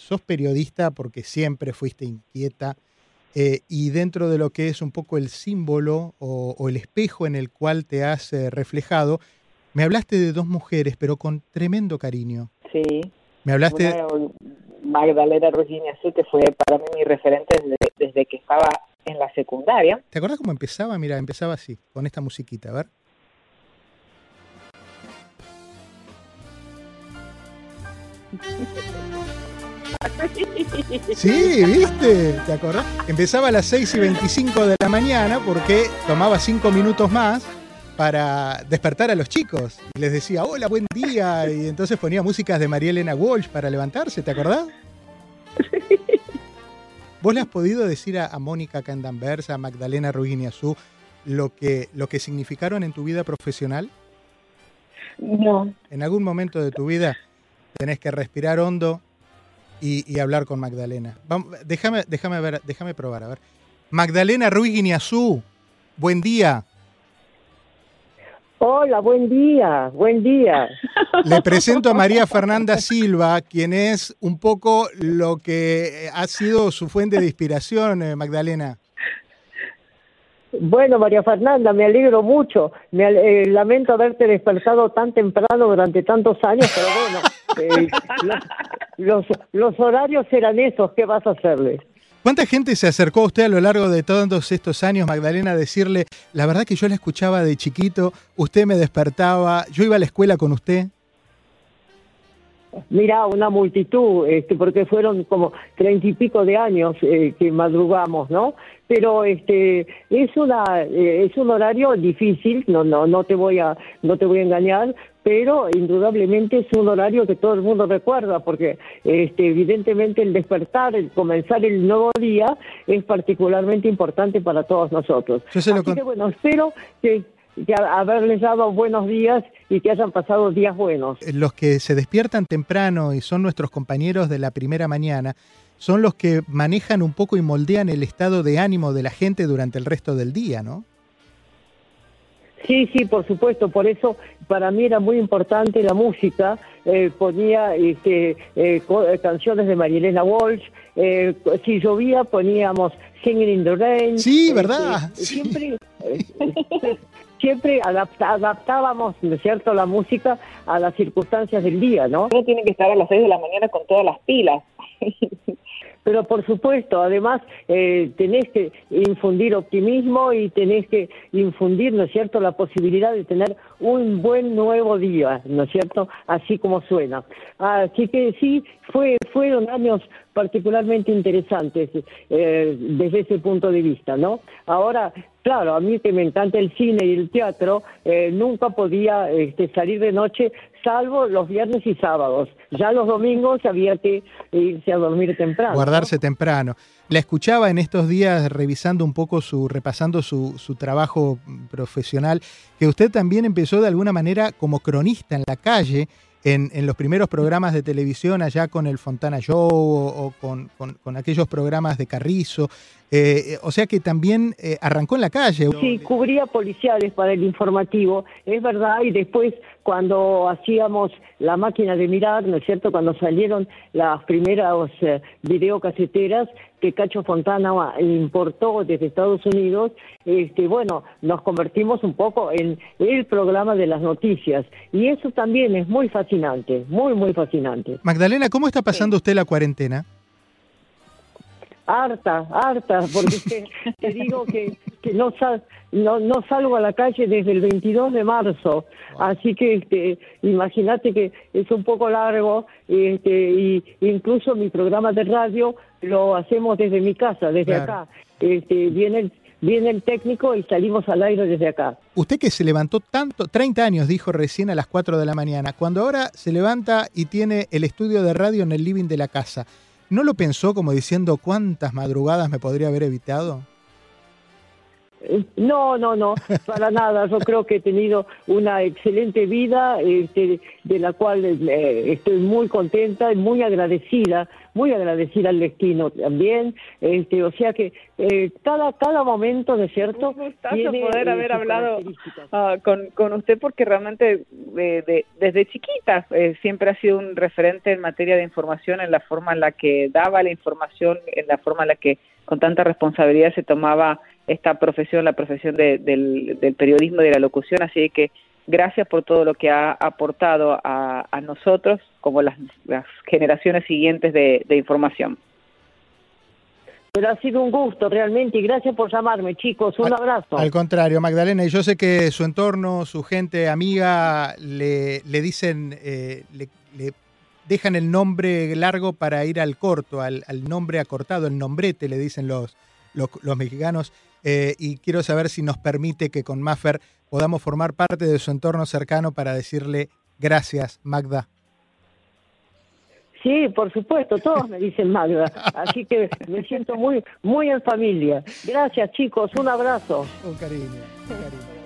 sos periodista porque siempre fuiste inquieta eh, y dentro de lo que es un poco el símbolo o, o el espejo en el cual te has eh, reflejado, me hablaste de dos mujeres, pero con tremendo cariño. Sí. Me hablaste... Una, Magdalena Virginia Su, que fue para mí mi referente desde, desde que estaba en la secundaria. ¿Te acuerdas cómo empezaba? Mira, empezaba así, con esta musiquita, a ver. Sí, ¿viste? ¿Te acordás? Empezaba a las 6 y 25 de la mañana porque tomaba 5 minutos más para despertar a los chicos. Y les decía, hola, buen día. Y entonces ponía músicas de María Elena Walsh para levantarse, ¿te acordás? ¿Vos le has podido decir a, a Mónica Candanversa, a Magdalena Ruiginiazú, lo que, lo que significaron en tu vida profesional? No. En algún momento de tu vida tenés que respirar hondo y, y hablar con Magdalena. Vamos, déjame, déjame ver, déjame probar, a ver. Magdalena Ruiz Guineazú, buen día. Hola, buen día, buen día. Le presento a María Fernanda Silva, quien es un poco lo que ha sido su fuente de inspiración, eh, Magdalena. Bueno, María Fernanda, me alegro mucho. Me eh, lamento haberte despertado tan temprano durante tantos años, pero bueno, eh, los, horarios eran esos, ¿qué vas a hacerle? ¿Cuánta gente se acercó a usted a lo largo de todos estos años, Magdalena, a decirle, la verdad que yo la escuchaba de chiquito, usted me despertaba, yo iba a la escuela con usted? Mira, una multitud, este, porque fueron como treinta y pico de años eh, que madrugamos, ¿no? Pero este es una eh, es un horario difícil, no no no te voy a no te voy a engañar, pero indudablemente es un horario que todo el mundo recuerda, porque este evidentemente el despertar, el comenzar el nuevo día es particularmente importante para todos nosotros. Así que bueno, espero que, que haberles dado buenos días y que hayan pasado días buenos. Los que se despiertan temprano y son nuestros compañeros de la primera mañana, son los que manejan un poco y moldean el estado de ánimo de la gente durante el resto del día, ¿no? Sí, sí, por supuesto. Por eso para mí era muy importante la música. Eh, ponía este, eh, eh, canciones de Marielena Walsh. Eh, si llovía poníamos Singing in the Rain. Sí, Este, ¿verdad? Sí. Siempre, eh, siempre adapta- adaptábamos, ¿no cierto?, la música a las circunstancias del día, ¿no? Uno tiene que estar a las 6 de la mañana con todas las pilas. Pero por supuesto, además eh, tenés que infundir optimismo y tenés que infundir, ¿no es cierto?, la posibilidad de tener un buen nuevo día, ¿no es cierto?, así como suena. Así que sí, fue, fueron años particularmente interesantes eh, desde ese punto de vista, ¿no? Ahora, claro, a mí que me encanta el cine y el teatro, eh, nunca podía este, salir de noche salvo los viernes y sábados. Ya los domingos había que irse a dormir temprano. ¿no? Temprano. La escuchaba en estos días revisando un poco su, repasando su, su trabajo profesional, que usted también empezó de alguna manera como cronista en la calle, en, en los primeros programas de televisión allá con el Fontana Show o, o con, con- con aquellos programas de Carrizo. Eh, o sea que también eh, arrancó en la calle. Sí, cubría policiales para el informativo, es verdad, y después cuando hacíamos la máquina de mirar, ¿no es cierto?, cuando salieron las primeras eh, videocaseteras que Cacho Fontana importó desde Estados Unidos, este, bueno, nos convertimos un poco en el programa de las noticias, y eso también es muy fascinante, muy, muy fascinante. Magdalena, ¿cómo está pasando usted la cuarentena? Harta, harta, porque te, te digo que, que no, sal, no, no salgo a la calle desde el 22 de marzo, así que este, imagínate que es un poco largo, este, y incluso mi programa de radio lo hacemos desde mi casa, desde Claro. acá. Este, viene el, viene el técnico y salimos al aire desde acá. Usted que se levantó tanto, 30 años dijo recién a las 4 de la mañana, cuando ahora se levanta y tiene el estudio de radio en el living de la casa, ¿no lo pensó como diciendo cuántas madrugadas me podría haber evitado? No, no, no, para nada. Yo creo que he tenido una excelente vida, este, de la cual eh, estoy muy contenta y muy agradecida, muy agradecida al destino también. Este, o sea que eh, cada cada momento, ¿no es cierto? Un poder eh, haber hablado ah, con, con usted porque realmente desde chiquita siempre ha sido un referente en materia de información, en la forma en la que daba la información, en la forma en la que con tanta responsabilidad se tomaba esta profesión, la profesión del, periodismo y de la locución, así que gracias por todo lo que ha aportado a, nosotros como las, generaciones siguientes de, información. Pero ha sido un gusto realmente y gracias por llamarme, chicos. Un abrazo. Al contrario, Magdalena, y yo sé que su entorno, su gente amiga, le, le dicen, eh, le, dejan el nombre largo para ir al corto, al, al nombre acortado, el nombrete, le dicen los, los, mexicanos. Eh, y quiero saber si nos permite que con Maffer podamos formar parte de su entorno cercano para decirle gracias, Magda. Sí, por supuesto, todos me dicen Magda, así que me siento muy, muy en familia. Gracias chicos, un abrazo. Un cariño, un cariño.